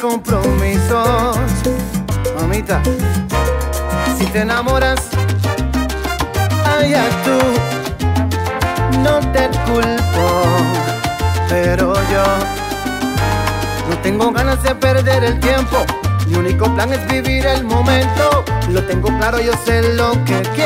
compromisos. Mamita, si te enamoras, allá tú, no te culpo, pero yo no tengo ganas de perder el tiempo. Mi único plan es vivir el momento. Lo tengo claro, yo sé lo que quiero.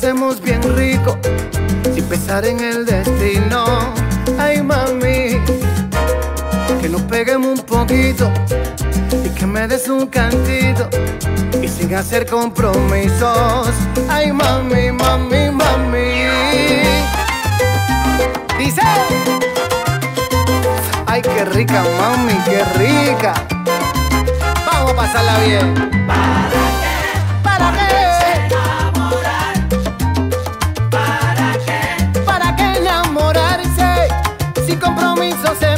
Pasemos bien rico sin pensar en el destino ay mami que nos peguemos un poquito y que me des un cantito y sin hacer compromisos. Ay, mami, mami, mami. Dice. Ay, qué rica, mami, qué rica. Vamos a pasarla bien.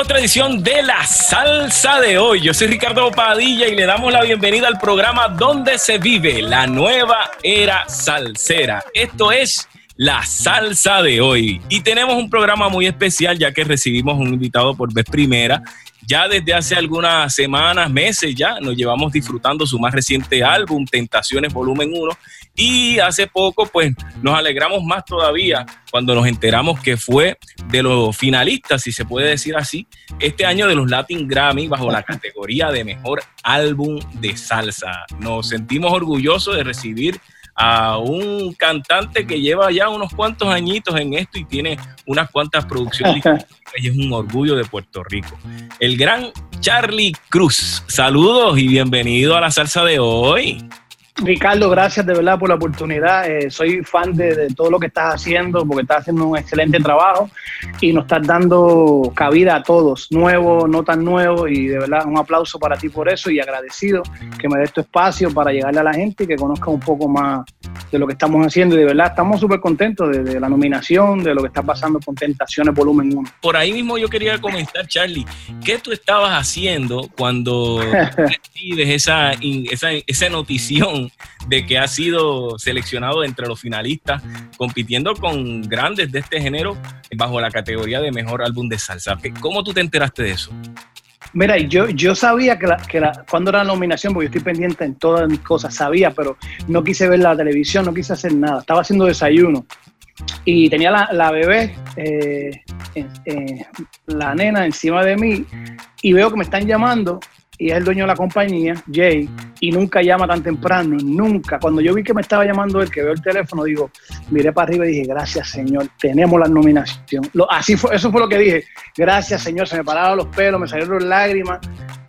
otra edición de La Salsa de hoy. Yo soy Ricardo Padilla y le damos la bienvenida al programa Donde se vive la nueva era salsera. Esto es La Salsa de hoy. Y tenemos un programa muy especial ya que recibimos un invitado por vez primera. Ya desde hace algunas semanas, meses ya, nos llevamos disfrutando su más reciente álbum, Tentaciones Volumen 1. Y hace poco, pues, nos alegramos más todavía cuando nos enteramos que fue de los finalistas, si se puede decir así, este año de los Latin Grammy bajo la categoría de Mejor Álbum de Salsa. Nos sentimos orgullosos de recibir a un cantante que lleva ya unos cuantos añitos en esto y tiene unas cuantas producciones y es un orgullo de Puerto Rico. El gran Charlie Cruz. Saludos y bienvenido a la salsa de hoy. Ricardo, gracias de verdad por la oportunidad. Eh, soy fan de, todo lo que estás haciendo porque estás haciendo un excelente trabajo y nos estás dando cabida a todos, nuevos, no tan nuevos y de verdad un aplauso para ti por eso y agradecido que me des tu espacio para llegarle a la gente y que conozca un poco más de lo que estamos haciendo y de verdad estamos súper contentos de, la nominación, de lo que está pasando con Tentaciones Volumen 1. Por ahí mismo yo quería comentar, Charlie, ¿qué tú estabas haciendo cuando recibes esa, esa, esa notición de que ha sido seleccionado entre los finalistas, compitiendo con grandes de este género bajo la categoría de mejor álbum de salsa. ¿Cómo tú te enteraste de eso? Mira, yo, yo sabía que, que cuando era la nominación, porque yo estoy pendiente en todas mis cosas, sabía, pero no quise ver la televisión, no quise hacer nada. Estaba haciendo desayuno y tenía la, bebé, eh, eh, la nena encima de mí y veo que me están llamando y es el dueño de la compañía, Jay, y nunca llama tan temprano, nunca. Cuando yo vi que me estaba llamando él, que veo el teléfono, digo, miré para arriba y dije, gracias Señor, tenemos la nominación. así fue, eso fue lo que dije, gracias Señor, se me pararon los pelos, me salieron lágrimas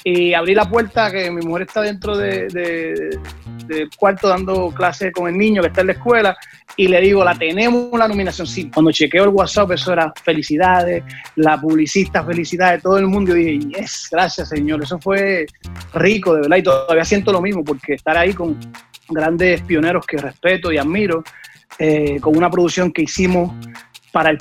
y abrí la puerta que mi mujer está dentro de, del cuarto dando clase con el niño que está en la escuela y le digo, la tenemos la nominación. Sí, cuando chequeo el WhatsApp, eso era felicidades, la publicista, felicidades, todo el mundo. Y dije, yes, gracias, señor. Eso fue rico, de verdad. Y todavía siento lo mismo, porque estar ahí con grandes pioneros que respeto y admiro, eh, con una producción que hicimos para el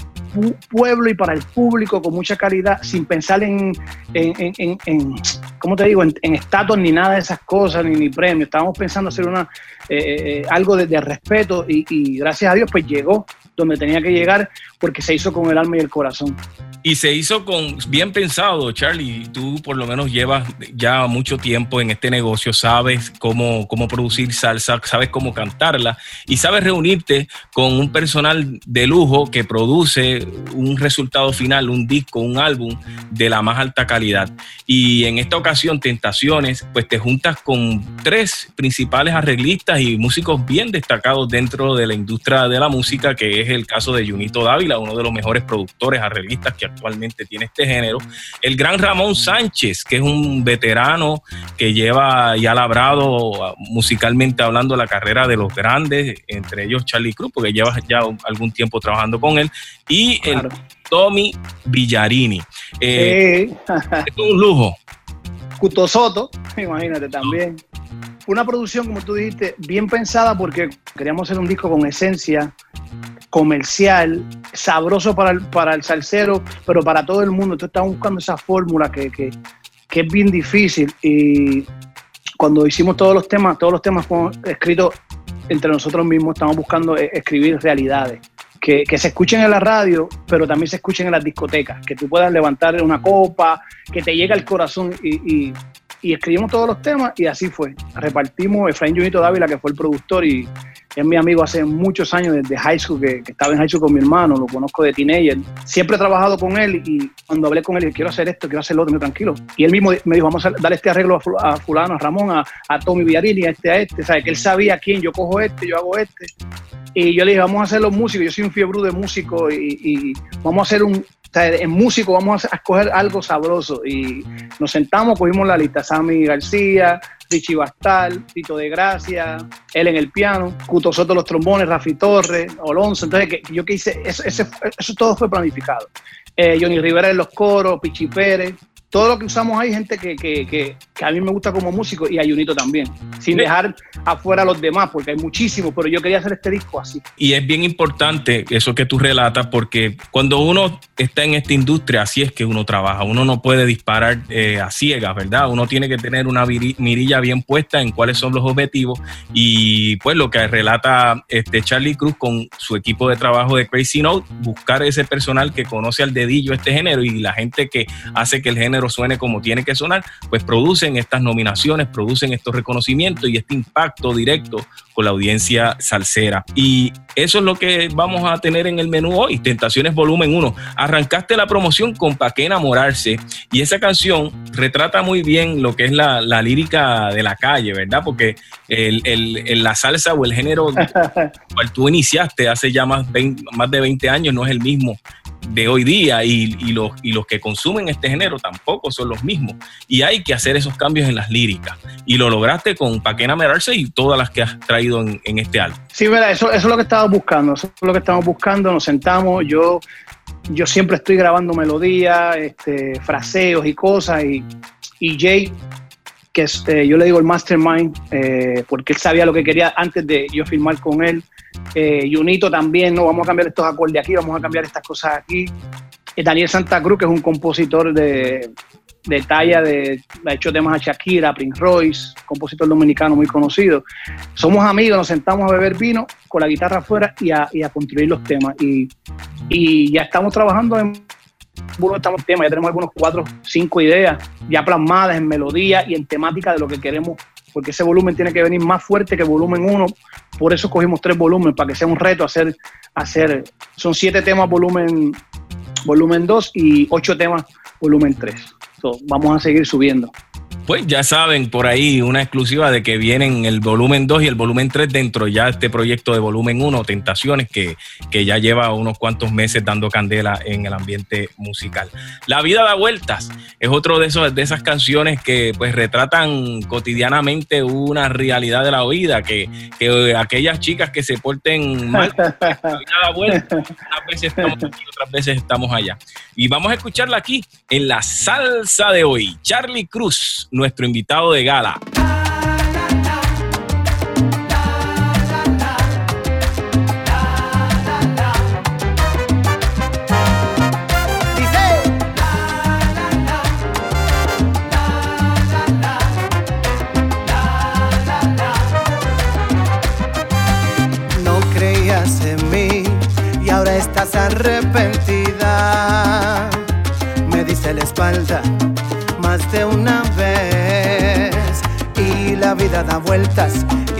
pueblo y para el público con mucha calidad, sin pensar en, en, en, ¿cómo te digo?, en, estatus ni nada de esas cosas, ni, ni premios. Estábamos pensando hacer una, eh, eh, algo de, respeto y, y, gracias a Dios pues llegó donde tenía que llegar porque se hizo con el alma y el corazón. Y se hizo con bien pensado, Charlie. Tú por lo menos llevas ya mucho tiempo en este negocio, sabes cómo, cómo producir salsa, sabes cómo cantarla y sabes reunirte con un personal de lujo que produce un resultado final, un disco, un álbum de la más alta calidad. Y en esta ocasión, Tentaciones, pues te juntas con tres principales arreglistas y músicos bien destacados dentro de la industria de la música, que es el caso de Junito Dávila, uno de los mejores productores, arreglistas que actualmente tiene este género. El gran Ramón Sánchez, que es un veterano que lleva y ha labrado musicalmente hablando la carrera de los grandes, entre ellos Charlie Cruz, porque lleva ya algún tiempo trabajando con él, y el Tommy Villarini. Eh, es un lujo. Cuto Soto, imagínate también. Una producción, como tú dijiste, bien pensada porque queríamos hacer un disco con esencia, comercial, sabroso para el, para el salsero, pero para todo el mundo. Entonces estamos buscando esa fórmula que, que, que, es bien difícil. Y cuando hicimos todos los temas, todos los temas escritos entre nosotros mismos, estamos buscando e, escribir realidades. Que, que, se escuchen en la radio, pero también se escuchen en las discotecas, que tú puedas levantar una copa, que te llegue al corazón y, y, y escribimos todos los temas y así fue. Repartimos Efraín Junito Dávila, que fue el productor y, es mi amigo hace muchos años, desde high school, que, estaba en high school con mi hermano, lo conozco de teenager. Siempre he trabajado con él y cuando hablé con él, dije, quiero hacer esto, quiero hacer lo otro, tranquilo. Y él mismo me dijo, vamos a darle este arreglo a fulano, a Ramón, a, a Tommy Villarini, a este, a este. ¿Sabes? Que él sabía quién, yo cojo este, yo hago este. Y yo le dije, vamos a hacer los músicos, yo soy un fiebre de músico y, y vamos a hacer un, en músico vamos a escoger algo sabroso. Y nos sentamos, cogimos la lista, Sammy García, Richie Bastal, Tito de Gracia, él en el piano, Cuto Soto los trombones, Rafi Torres, Olonso. Entonces, yo que hice, eso, eso todo fue planificado. Eh, Johnny Rivera en los coros, Pichi Pérez, todo lo que usamos hay gente que, que, que, que, a mí me gusta como músico y a Junito también, sin dejar afuera a los demás, porque hay muchísimos, pero yo quería hacer este disco así. Y es bien importante eso que tú relatas, porque cuando uno está en esta industria, así es que uno trabaja, uno no puede disparar eh, a ciegas, ¿verdad? Uno tiene que tener una mirilla bien puesta en cuáles son los objetivos y pues lo que relata este Charlie Cruz con su equipo de trabajo de Crazy Note, buscar ese personal que conoce al dedillo este género y la gente que hace que el género género suene como tiene que sonar, pues producen estas nominaciones, producen estos reconocimientos y este impacto directo con la audiencia salsera. Y eso es lo que vamos a tener en el menú hoy, Tentaciones Volumen 1. Arrancaste la promoción con Pa' qué enamorarse y esa canción retrata muy bien lo que es la, lírica de la calle, ¿verdad? Porque el, la salsa o el género cual tú iniciaste hace ya más, más de 20 años no es el mismo de hoy día y, los, que consumen este género tampoco son los mismos. Y hay que hacer esos cambios en las líricas. Y lo lograste con Pa' qué enamorarse y todas las que has traído en, este álbum. Sí, verdad, eso, es lo que estamos buscando. Eso es lo que estamos buscando. Nos sentamos, yo, yo siempre estoy grabando melodías, este, fraseos y cosas. Y, y Jay este, yo le digo el mastermind, eh, porque él sabía lo que quería antes de yo firmar con él. Eh, Junito también, no, vamos a cambiar estos acordes aquí, vamos a cambiar estas cosas aquí. Eh, Daniel Santa Cruz, que es un compositor de, de talla, de, ha hecho temas a Shakira, Prince Royce, compositor dominicano muy conocido. Somos amigos, nos sentamos a beber vino con la guitarra afuera y a, y a construir los temas. Y, y ya estamos trabajando en estamos temas, ya tenemos algunos cuatro, cinco ideas ya plasmadas en melodía y en temática de lo que queremos, porque ese volumen tiene que venir más fuerte que volumen uno, por eso cogimos tres volúmenes, para que sea un reto hacer, hacer son siete temas volumen, volumen 2 y ocho temas volumen 3. vamos a seguir subiendo. Pues ya saben por ahí una exclusiva de que vienen el volumen 2 y el volumen 3 dentro ya de este proyecto de volumen 1, Tentaciones, que, que ya lleva unos cuantos meses dando candela en el ambiente musical. La vida da vueltas es otro de, esos, de esas canciones que pues retratan cotidianamente una realidad de la vida, que, que aquellas chicas que se porten mal, la vida da vueltas, unas veces estamos aquí, otras veces estamos allá. Y vamos a escucharla aquí en la salsa de hoy. Charlie Cruz nuestro invitado de gala.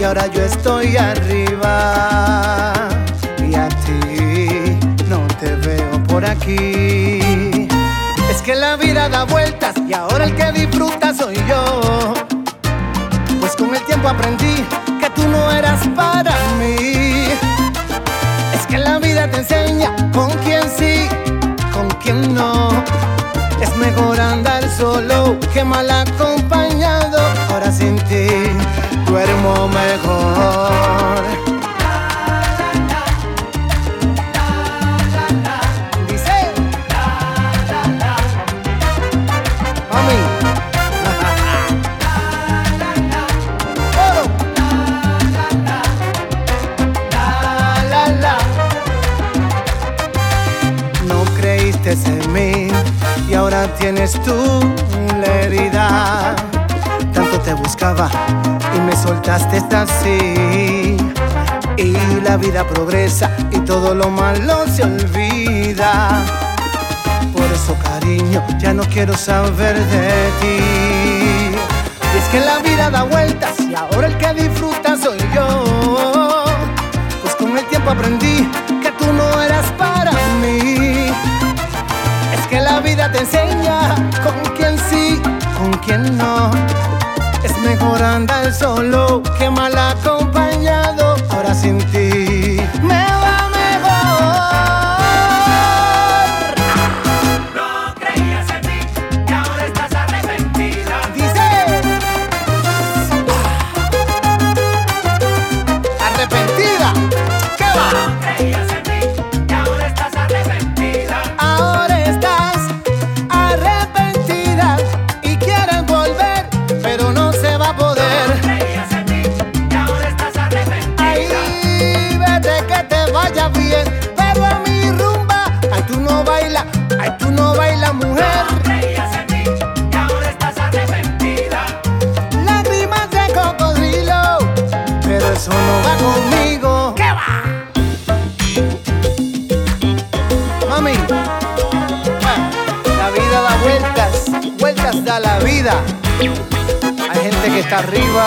Y ahora yo estoy arriba y a ti no te veo por aquí. Es que la vida da vueltas y ahora el que disfruta soy yo. Pues con el tiempo aprendí que tú no eras para mí. Es que la vida te enseña con quién sí, con quién no es mejor andar solo que mal acompañado. Ahora sin ti duermo mejor. Dice. Mami. No creíste en mí y ahora tienes tú la herida. Buscaba y me soltaste así. Y la vida progresa y todo lo malo se olvida. Por eso, cariño, ya no quiero saber de ti. Y es que la vida da vueltas y ahora el que disfruta soy yo. Pues con el tiempo aprendí que tú no eras para mí que la vida te enseña con quién sí, con quién no. Es mejor andar solo que mal acompañado. Ahora sin ti vueltas, vueltas vueltas da la vida. Hay gente que está arriba,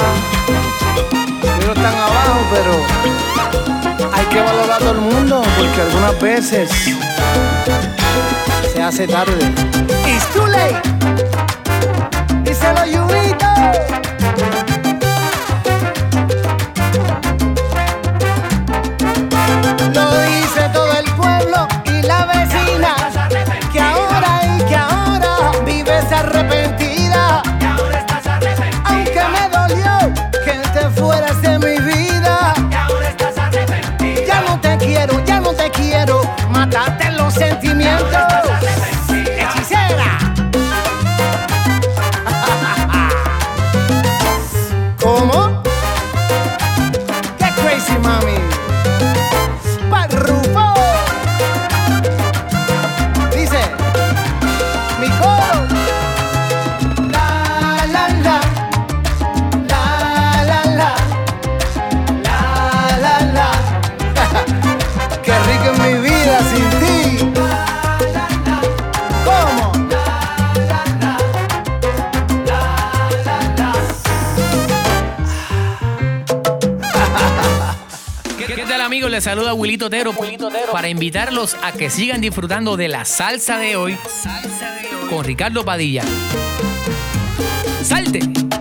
otros están abajo, pero hay que valorar a todo el mundo porque algunas veces se hace tarde. It's too late. Díselo, Yunito. Les saluda Wilito Otero para invitarlos a que sigan disfrutando de la salsa de hoy con Ricardo Padilla. ¡Salte!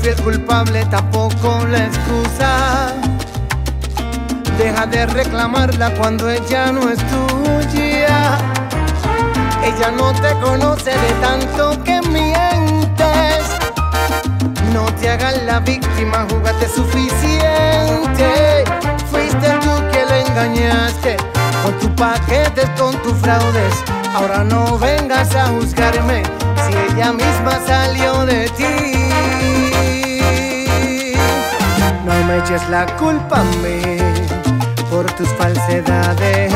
Fui el culpable, tampoco la excusa. Deja de reclamarla cuando ella no es tuya. Ella no te conoce de tanto que mientes. No te hagas la víctima, jugaste suficiente. Fuiste tú que la engañaste con tus paquetes, con tus fraudes. Ahora no vengas a juzgarme si ella misma salió de ti. Me eches la culpa a mí por tus falsedades.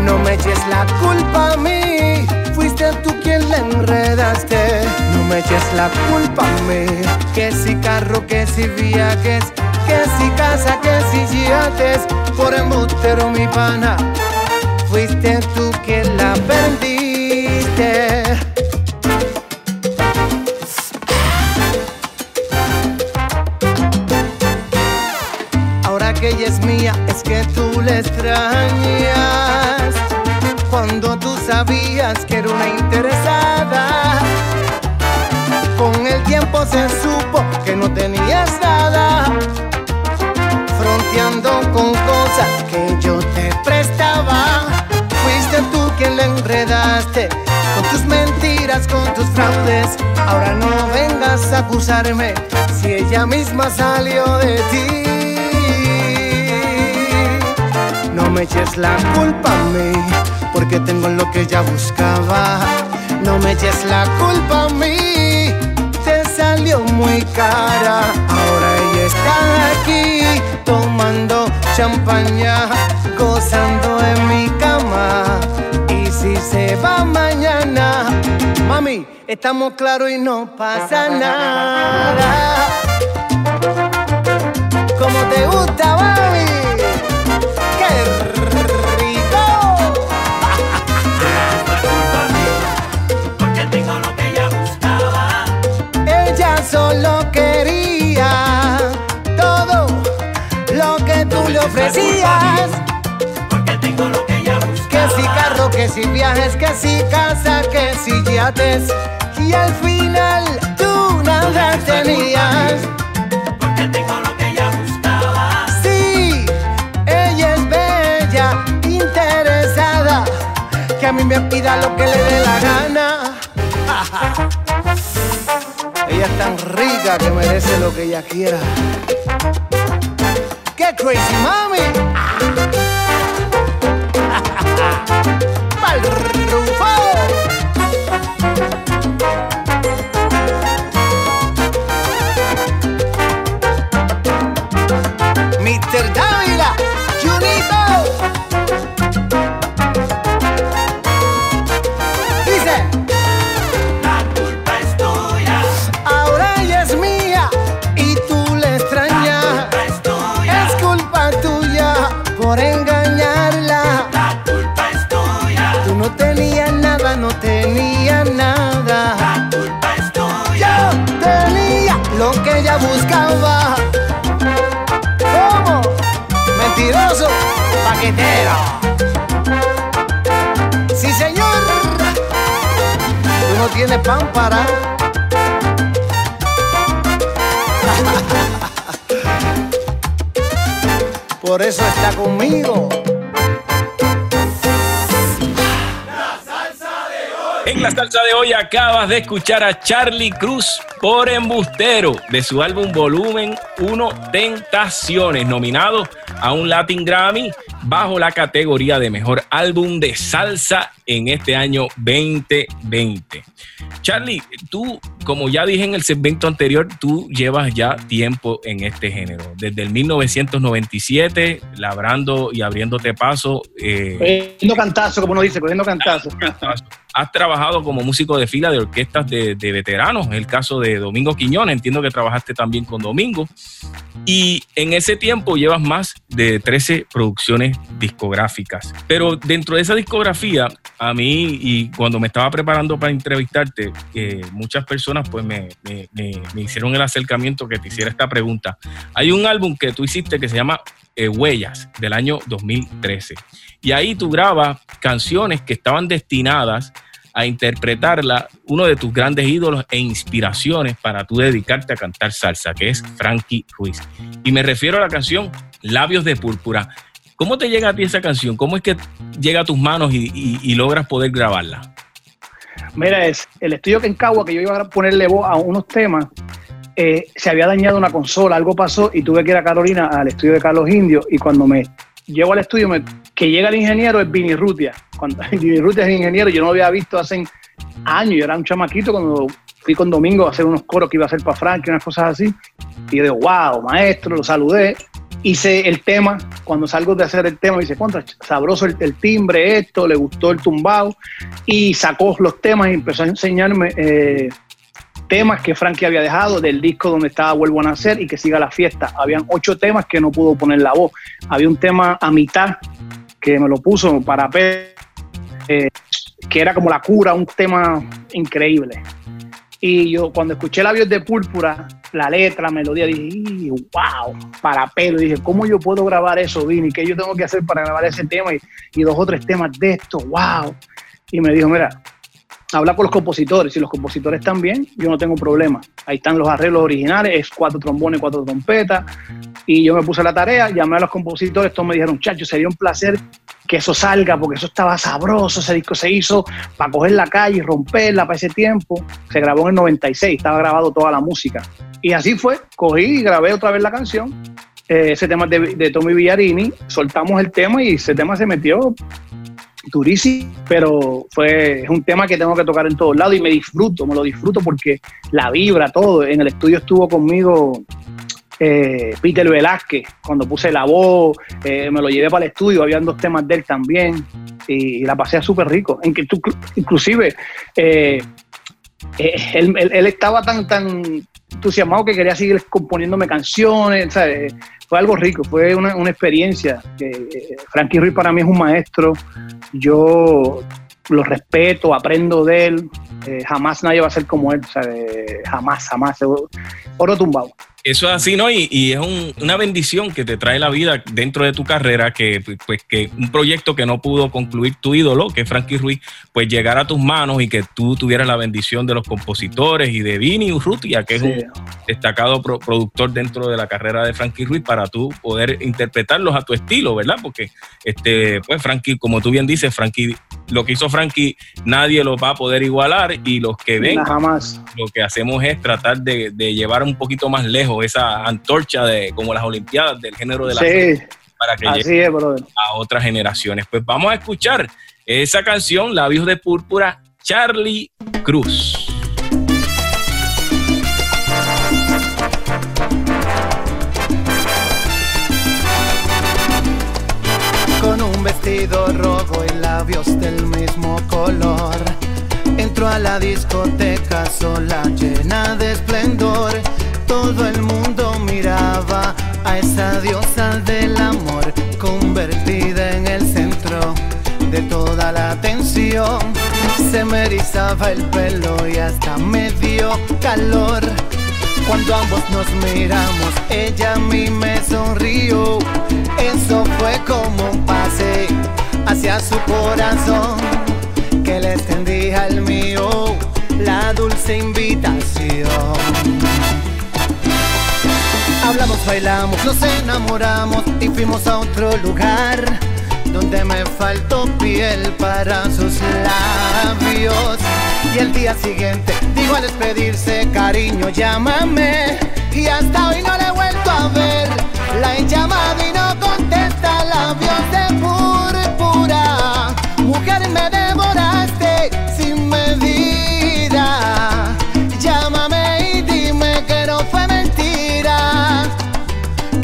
No me eches la culpa a mí. Fuiste tú quien la enredaste. No me eches la culpa a mí. Que si carro, que si viajes, que si casa, que si yates. Por embustero mi pana. Fuiste tú quien la perdiste. Que ella es mía, es que tú la extrañas. Cuando tú sabías que era una interesada. Con el tiempo se supo que no tenías nada. Fronteando con cosas que yo te prestaba. Fuiste tú quien la enredaste. Con tus mentiras, con tus fraudes. Ahora no vengas a acusarme si ella misma salió de ti. Me eches la culpa a mí, porque tengo lo que ella buscaba. No me eches la culpa a mí, te salió muy cara. Ahora ella está aquí, tomando champaña, gozando en mi cama. Y si se va mañana, mami, estamos claros y no pasa nada. Como te gusta, mami. Ella solo quería todo lo que le ofrecías. Que si carro, que si viajes, que si casa, que si yates. Y al final tú nada tenías. Que a mí me pida lo que le dé la gana. ella es tan rica que merece lo que ella quiera. ¡Qué crazy mami! ¡Pal Por eso está conmigo. En la salsa de hoy acabas de escuchar a Charlie Cruz por Embustero de su álbum Volumen 1 Tentaciones, nominado a un Latin Grammy bajo la categoría de Mejor Álbum de Salsa en este año 2020. Charlie, tú, como ya dije en el segmento anterior, tú llevas ya tiempo en este género. Desde el 1997, labrando y abriéndote paso. Eh, cogiendo cantazo, como uno dice, cogiendo cantazo. Has trabajado como músico de fila de orquestas de, de veteranos, el caso de Domingo Quiñones, entiendo que trabajaste también con Domingo. Y en ese tiempo llevas más de 13 producciones discográficas. Pero dentro de esa discografía, a mí, y cuando me estaba preparando para entrevistarte, muchas personas pues me, me, me, hicieron el acercamiento que te hiciera esta pregunta. Hay un álbum que tú hiciste que se llama eh, Huellas, del año 2013. Y ahí tú grabas canciones que estaban destinadas a interpretarla uno de tus grandes ídolos e inspiraciones para tú dedicarte a cantar salsa, que es Frankie Ruiz. Y me refiero a la canción Labios de Púrpura. ¿Cómo te llega a ti esa canción? ¿Cómo es que llega a tus manos y, logras poder grabarla? Mira, es el estudio que en Cagua, que yo iba a ponerle voz a unos temas, eh, se había dañado una consola, algo pasó y tuve que ir a Carolina al estudio de Carlos Indio y cuando me llego al estudio, que llega el ingeniero es Vini Rutia. Cuando Vini Rutia es ingeniero, yo no lo había visto hace años, yo era un chamaquito cuando fui con Domingo a hacer unos coros que iba a hacer para Frank y unas cosas así. Y yo digo, wow, maestro, lo saludé hice el tema, cuando salgo de hacer el tema, dice, contra, sabroso el, timbre, esto, le gustó el tumbao, y sacó los temas y empezó a enseñarme eh, temas que Frankie había dejado del disco donde estaba Vuelvo a Nacer y que siga la fiesta. Habían ocho temas que no pudo poner la voz. Había un tema a mitad que me lo puso para eh, que era como la cura, un tema increíble. Y yo cuando escuché Labios de Púrpura, la letra, la melodía, dije, wow, para pelo. dije, ¿cómo yo puedo grabar eso, Vini? ¿Qué yo tengo que hacer para grabar ese tema? Y, y dos o tres temas de esto, wow. Y me dijo, mira, habla con los compositores. Si los compositores bien, yo no tengo problema. Ahí están los arreglos originales, es cuatro trombones, cuatro trompetas. Y yo me puse la tarea, llamé a los compositores, todos me dijeron, chacho, sería un placer que eso salga, porque eso estaba sabroso, ese disco se hizo para coger la calle y romperla para ese tiempo. Se grabó en el 96, estaba grabado toda la música. Y así fue, cogí y grabé otra vez la canción. Eh, ese tema de, de Tommy Villarini, soltamos el tema y ese tema se metió durísimo, pero fue es un tema que tengo que tocar en todos lados y me disfruto, me lo disfruto porque la vibra, todo. En el estudio estuvo conmigo eh, Peter Velázquez, cuando puse la voz, eh, me lo llevé para el estudio, habían dos temas de él también y, la pasé súper rico. En que tú, inclusive, eh, él, él, estaba tan, tan entusiasmado que quería seguir componiéndome canciones, ¿sabes? fue algo rico, fue una, experiencia. Eh, Frankie Ruiz para mí es un maestro, yo lo respeto, aprendo de él, eh, jamás nadie va a ser como él, jamás, jamás, oro tumbado. Eso es así, ¿no? Y, es una bendición que te trae la vida dentro de tu carrera, que pues que un proyecto que no pudo concluir tu ídolo, que es Frankie Ruiz, pues llegara a tus manos y que tú tuvieras la bendición de los compositores y de Vini Urrutia, que es un destacado productor dentro de la carrera de Frankie Ruiz, para tú poder interpretarlos a tu estilo, ¿verdad? Porque, este, pues Frankie, como tú bien dices, Frankie, lo que hizo Frankie, nadie lo va a poder igualar y los que ven, jamás. lo que hacemos es tratar de, de llevar un poquito más lejos esa antorcha de como las Olimpiadas del género de la sí, para que llegue a otras generaciones. Pues vamos a escuchar esa canción, Labios de Púrpura, Charlie Cruz. Con un vestido rojo y labios del mismo color. Entro a la discoteca sola llena de esplendor todo el mundo miraba a esa diosa del amor, convertida en el centro de toda la atención. Se me erizaba el pelo y hasta me dio calor. Cuando ambos nos miramos, ella a mí me sonrió. Eso fue como un pase hacia su corazón que le extendí al mío la dulce invitación. Hablamos, bailamos, nos enamoramos y fuimos a otro lugar donde me faltó piel para sus labios. Y el día siguiente digo al despedirse, cariño, llámame. Y hasta hoy no le he vuelto a ver. La he llamado y no contesta, labios de púrpura. Mujer, me devoraste sin medida. Llámame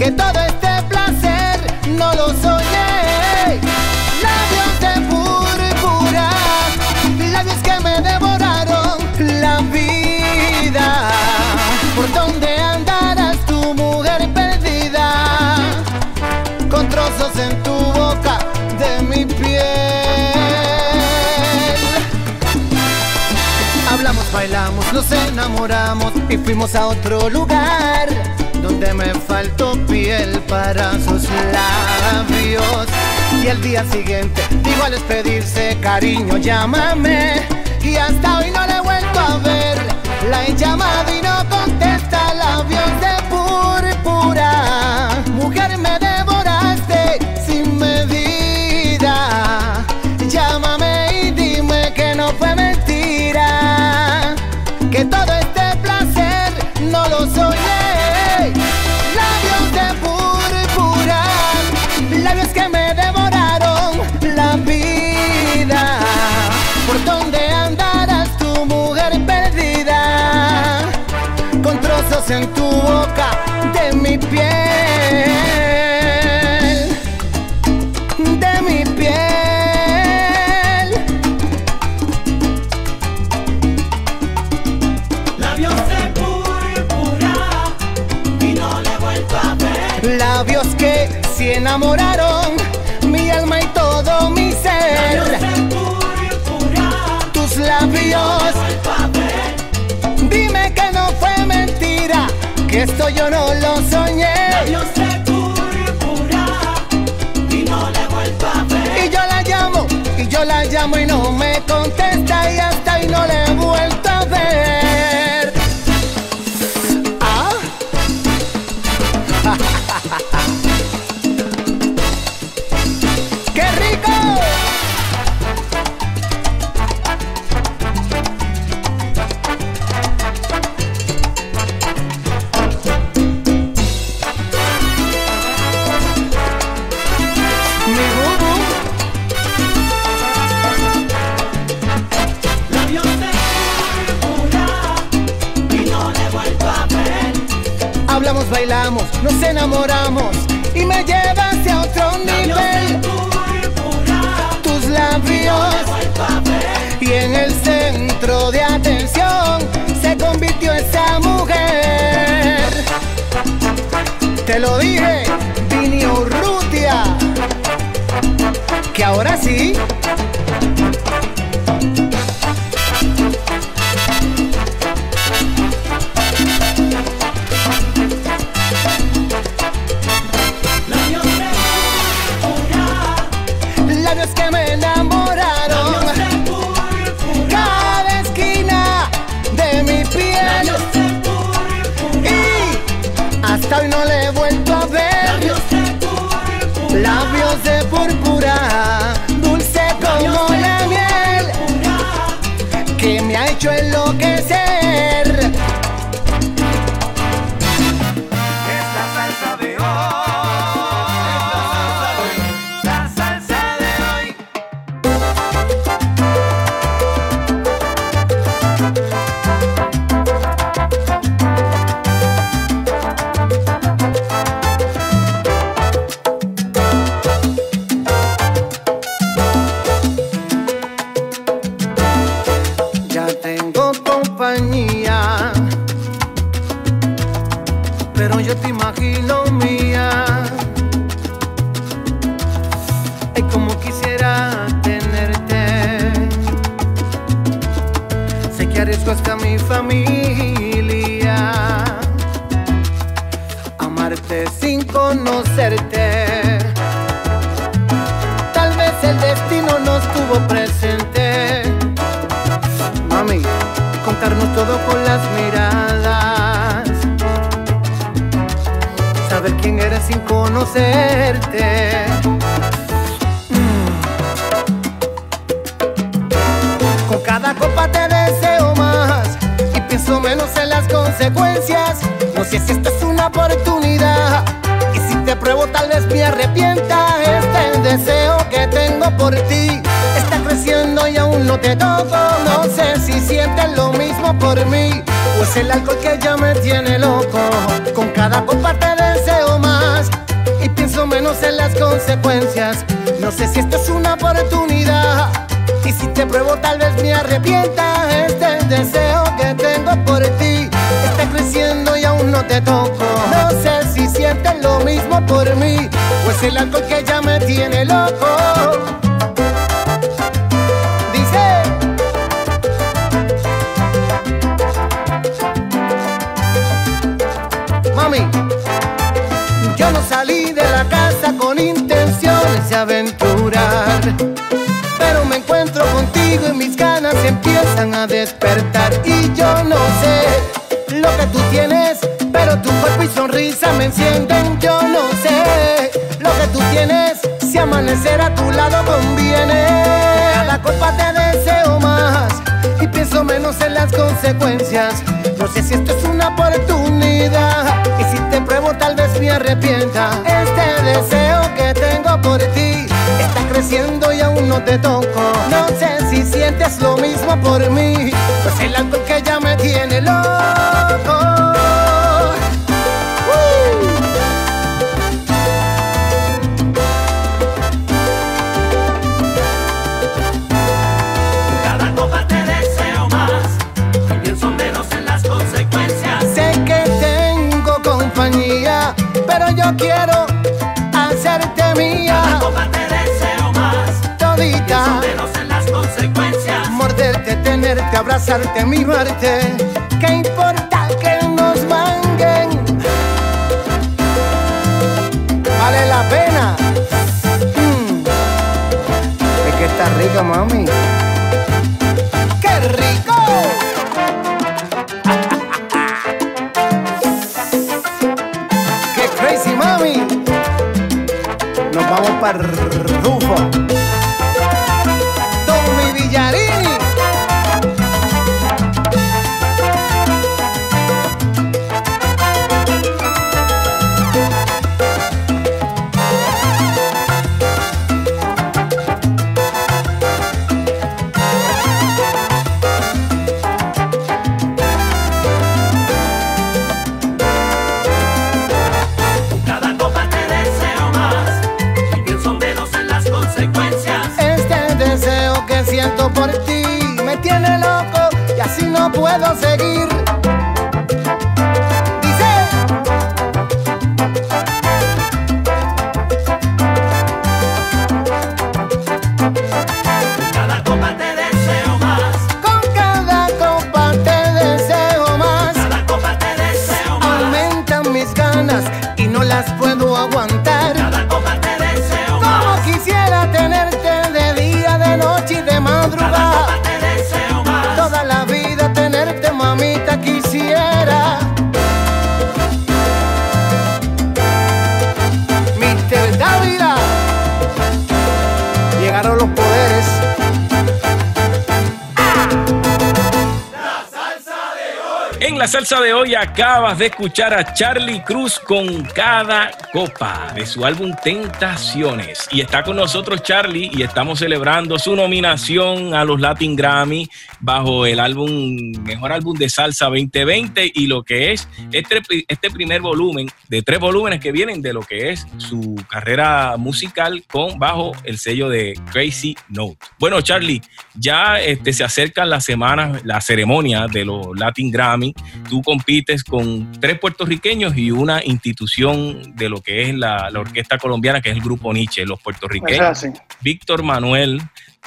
Que todo este placer no lo soñé. Labios de púrpura, labios que me devoraron la vida. ¿Por dónde andarás tu mujer perdida? Con trozos en tu boca de mi piel. Hablamos, bailamos, nos enamoramos y fuimos a otro lugar me faltó piel para sus labios. Y el día siguiente digo al despedirse, cariño, llámame. Y hasta hoy no le he vuelto a ver. La he llamado y no contesta, labios de púrpura. Mujer, en tu boca de mi piel. De mi piel. Labios de púrpura y no le he vuelto a ver. Labios que se enamoraron esto yo no lo soñé. Labios de púrpura y no le he vuelto a ver. Y yo la llamo, y yo la llamo y no me contesta y hasta ahí no le he vuelto y me llevas a otro nivel. Tus labios y en el centro de atención se convirtió esa mujer. Te lo dije, Vini Urrutia, que ahora sí. Me conocerte. Mm. Con cada copa te deseo más y pienso menos en las consecuencias. No sé si esta es una oportunidad y si te pruebo tal vez me arrepienta. Este es el deseo que tengo por ti. Está creciendo y no te toco. No sé si sientes lo mismo por mí. O es el alcohol que ya me tiene loco. Con cada copa te deseo más y pienso menos en las consecuencias. No sé si esto es una oportunidad. Y si te pruebo tal vez me arrepienta Este deseo que tengo por ti Está creciendo y aún no te toco No sé si sientes lo mismo por mí O es el alcohol que ya me tiene loco aventurar pero me encuentro contigo y mis ganas empiezan a despertar y yo no sé lo que tú tienes, pero tu cuerpo y sonrisa me encienden, yo no sé lo que tú tienes, si amanecer a tu lado conviene. Cada copa te deseo más y pienso menos en las consecuencias. No sé si esto es una oportunidad y si te pruebo tal vez me arrepienta. Tengo por ti está creciendo y aún no te toco. No sé si sientes lo mismo por mí, pues el alcohol que ya me tiene loco. Cada copa te deseo más y pienso menos en las consecuencias. Sé que tengo compañía, pero yo quiero Cada mía. copa te deseo más, pienso Todita, menos en las consecuencias. morderte, tenerte, abrazarte, mimarte. ¿Qué importa que nos manguen? Vale la pena. Mm. Es que está rica, mami. ¡Qué rico! Nos En la salsa de hoy acabas de escuchar a Charlie Cruz con Cada Copa de su álbum Tentaciones. Y está con nosotros Charlie y estamos celebrando su nominación a los Latin Grammy bajo el álbum Mejor Álbum de Salsa 2020 y lo que es este, este primer volumen de tres volúmenes que vienen de lo que es su carrera musical con bajo el sello de Crazy Note. Bueno, Charlie, ya este, se acercan las semanas, la ceremonia de los Latin Grammy. Tú compites con tres puertorriqueños y una institución de lo que es la, la orquesta colombiana, que es el grupo Nietzsche, los puertorriqueños. así. Víctor Manuel,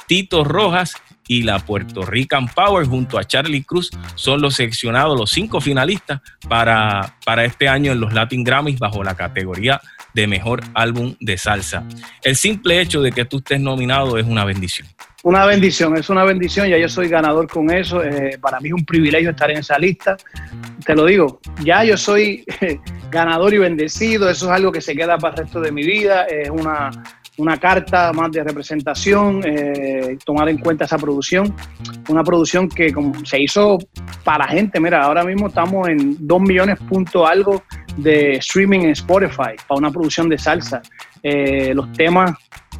Tito Rojas y la Puerto Rican Power junto a Charlie Cruz son los seleccionados, los cinco finalistas para, para este año en los Latin Grammys bajo la categoría de mejor álbum de salsa. El simple hecho de que tú estés nominado es una bendición. Una bendición, es una bendición, ya yo soy ganador con eso, eh, para mí es un privilegio estar en esa lista, te lo digo, ya yo soy ganador y bendecido. Eso es algo que se queda para el resto de mi vida. Es una, una carta más de representación, eh, tomar en cuenta esa producción. Una producción que como se hizo para gente. Mira, ahora mismo estamos en 2 millones punto algo de streaming en Spotify para una producción de salsa. Eh, los temas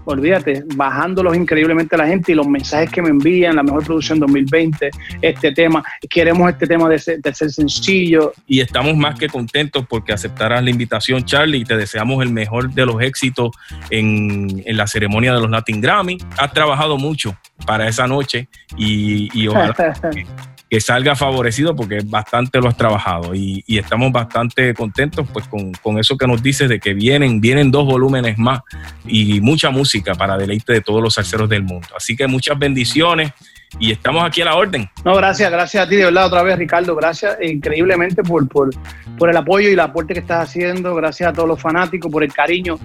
olvídate, bajándolos increíblemente a la gente y los mensajes que me envían, la mejor producción 2020, este tema, queremos este tema de ser, de ser sencillo. Y estamos más que contentos porque aceptarás la invitación, Charlie, y te deseamos el mejor de los éxitos en, en la ceremonia de los Latin Grammy. Has trabajado mucho para esa noche y, y ojalá que, salga favorecido porque bastante lo has trabajado y, y estamos bastante contentos pues con, con, eso que nos dices de que vienen, vienen dos volúmenes más y mucha música para deleite de todos los salseros del mundo. Así que muchas bendiciones y estamos aquí a la orden. No, gracias, gracias a ti de verdad otra vez Ricardo, gracias increíblemente por, por, por el apoyo y el aporte que estás haciendo, gracias a todos los fanáticos por el cariño.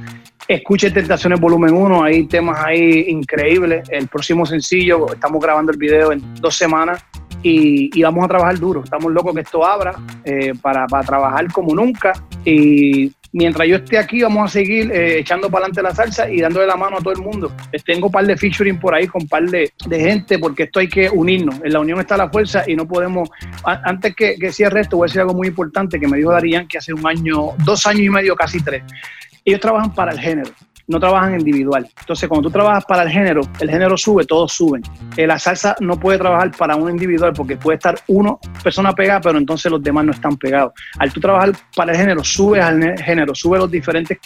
Escuche Tentaciones Volumen 1, hay temas ahí increíbles. El próximo sencillo, estamos grabando el video en dos semanas y, vamos a trabajar duro. Estamos locos que esto abra eh, para, para, trabajar como nunca. Y mientras yo esté aquí, vamos a seguir eh, echando para adelante la salsa y dándole la mano a todo el mundo. Tengo un par de featuring por ahí con un par de, de, gente, porque esto hay que unirnos. En la unión está la fuerza y no podemos. Antes que, que cierre esto, voy a decir algo muy importante que me dijo Darían que hace un año, dos años y medio, casi tres. Ellos trabajan para el género no trabajan individual. Entonces, cuando tú trabajas para el género, el género sube, todos suben. Eh, la salsa no puede trabajar para un individual porque puede estar uno persona pegada, pero entonces los demás no están pegados. Al tú trabajar para el género, subes al género, subes los diferentes,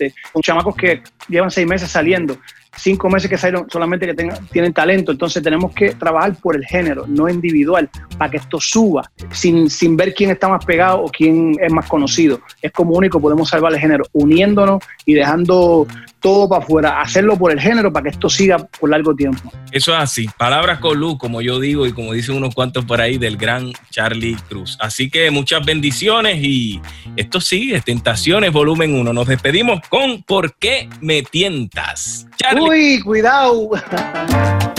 chamacos que llevan seis meses saliendo, cinco meses que salieron solamente que tengan, tienen talento. Entonces tenemos que trabajar por el género, no individual, para que esto suba, sin, sin ver quién está más pegado o quién es más conocido. Es como único, podemos salvar el género, uniéndonos y dejando todo para afuera, hacerlo por el género para que esto siga por largo tiempo. Eso es así. Palabras con luz, como yo digo y como dicen unos cuantos por ahí del gran Charlie Cruz. Así que muchas bendiciones y esto sigue, Tentaciones Volumen 1. Nos despedimos con ¿Por qué me tientas? Charlie. Uy, cuidado.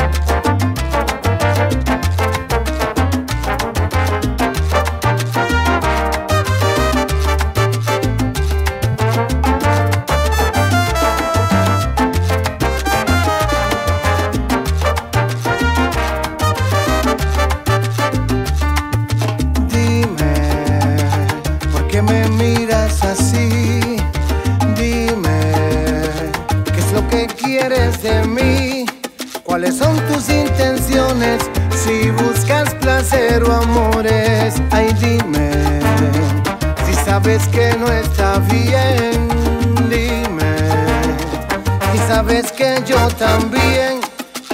¿Cuáles son tus intenciones? Si buscas placer o amores, ay dime. Si sabes que no está bien, dime. Si sabes que yo también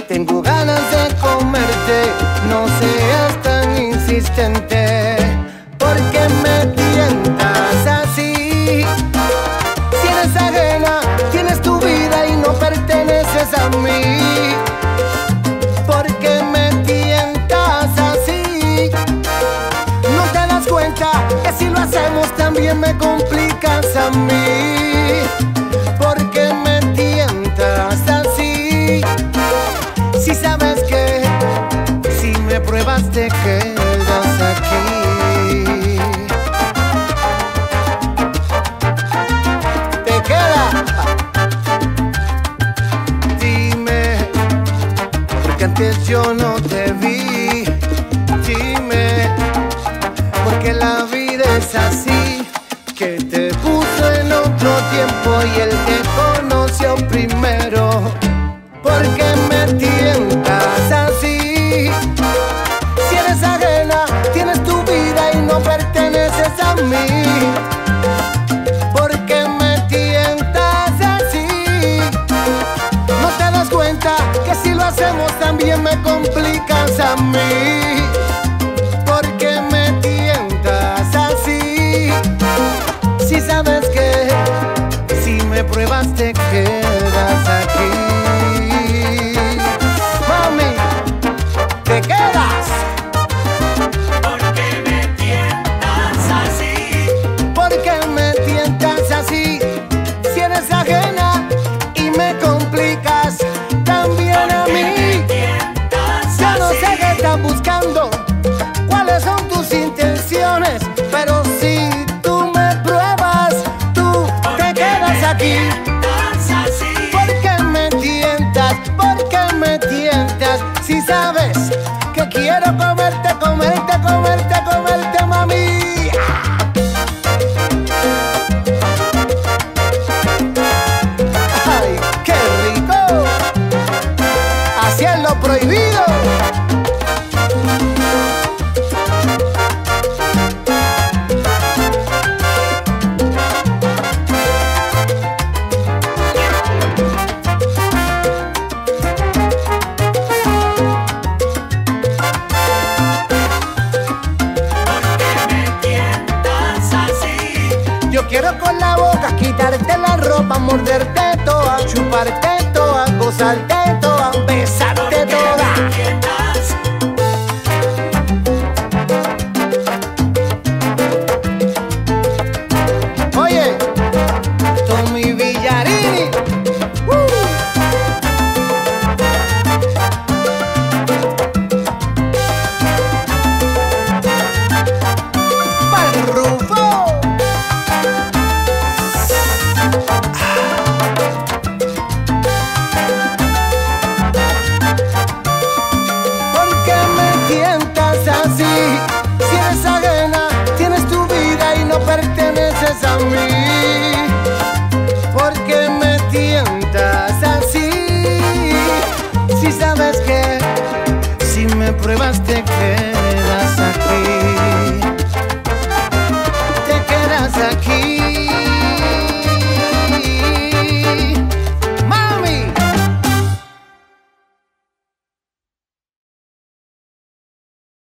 tengo ganas de comerte, no seas tan insistente. Me complicas a mí. Porque me tientas así. Si sabes que si me pruebas te quedas aquí. Te queda. Dime, porque antes yo no te vi. Dime, porque la vida es así y el que conoció primero. Porque me tientas así. Si eres ajena, tienes tu vida y no perteneces a mí. Porque me tientas así. No te das cuenta que si lo hacemos también me complicas